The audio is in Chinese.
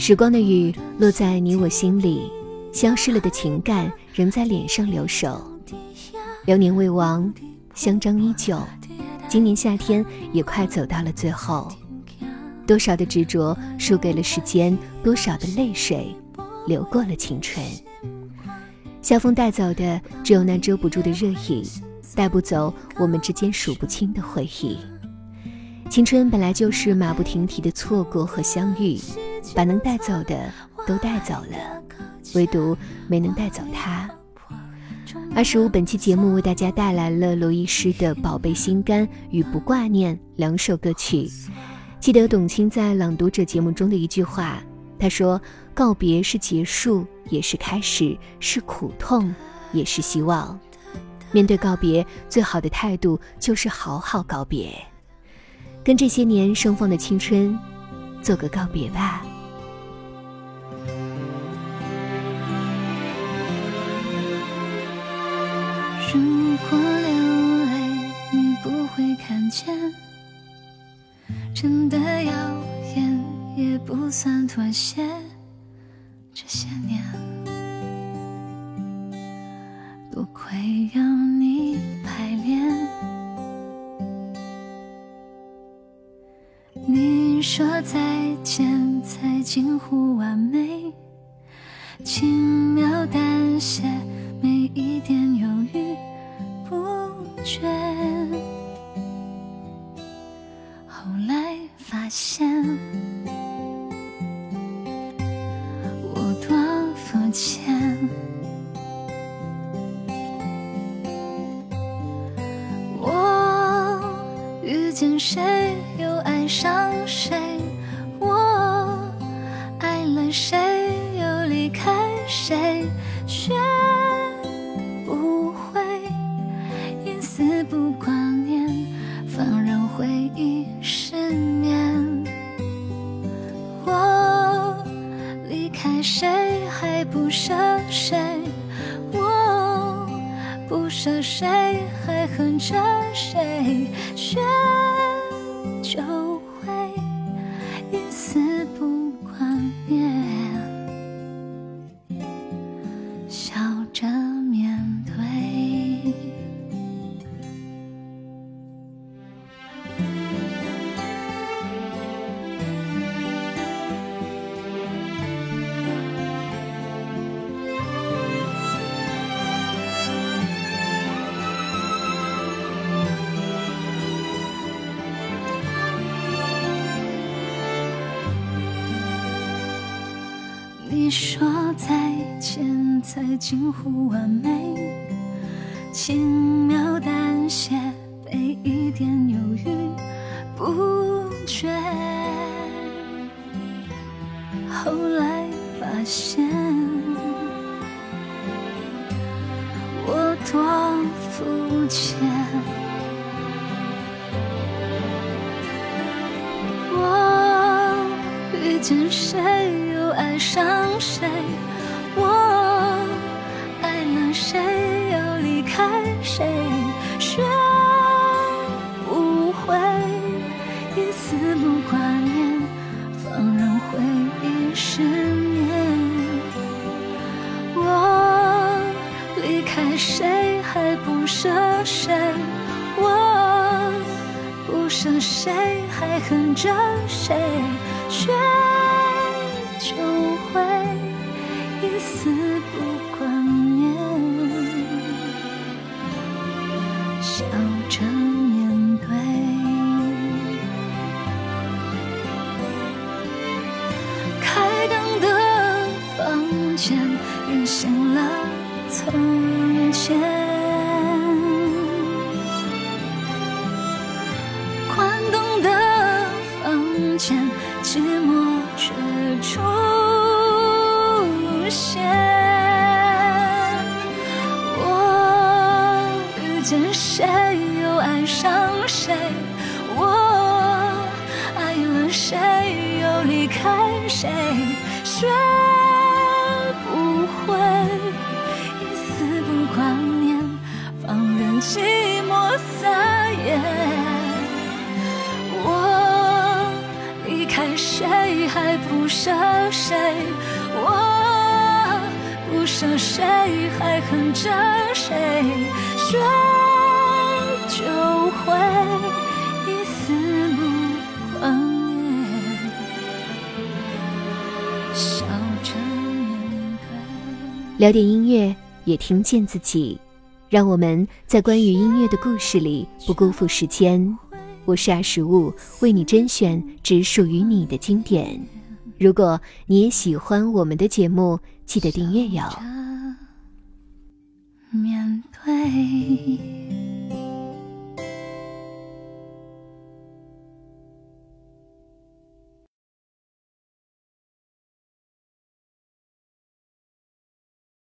时光的雨落在你我心里，消失了的情感仍在脸上留守。流年未亡，香樟依旧。今年夏天也快走到了最后，多少的执着输给了时间，多少的泪水流过了青春。夏风带走的只有那遮不住的热意，带不走我们之间数不清的回忆。青春本来就是马不停蹄的错过和相遇。把能带走的都带走了，唯独没能带走他。二十五，本期节目为大家带来了罗伊诗的《宝贝心肝》与《不挂念》两首歌曲。记得董卿在《朗读者》节目中的一句话，她说：“告别是结束，也是开始；是苦痛，也是希望。面对告别，最好的态度就是好好告别，跟这些年盛放的青春做个告别吧。”如果流泪，你不会看见，真的耀眼也不算妥协。这些年，多亏有你排练。你说再见，才近乎完美，轻描淡写。没一点决，后来发现我多肤浅，我遇见谁又爱上谁，我爱了谁又离开谁。不舍谁，我不舍谁，还恨着谁。说再见才近乎完美，轻描淡写，被一点犹豫不决。后来发现我多肤浅，我遇见谁又？爱上谁，我爱了谁，又离开谁，学不会一丝不挂念，放任回忆失眠。我离开谁还不舍谁，我不舍谁还恨着谁，却。会一丝不挂念，笑着面对。开灯的房间，原现了从前。关灯的房间，寂寞却出现。我遇见谁，又爱上谁？我爱了谁，又离开谁？不舍谁还恨着谁？学就会一丝不挂念，笑着面对。聊点音乐，也听见自己。让我们在关于音乐的故事里不辜负时间。我是二十五，为你甄选只属于你的经典。如果你也喜欢我们的节目，记得订阅哟。面对。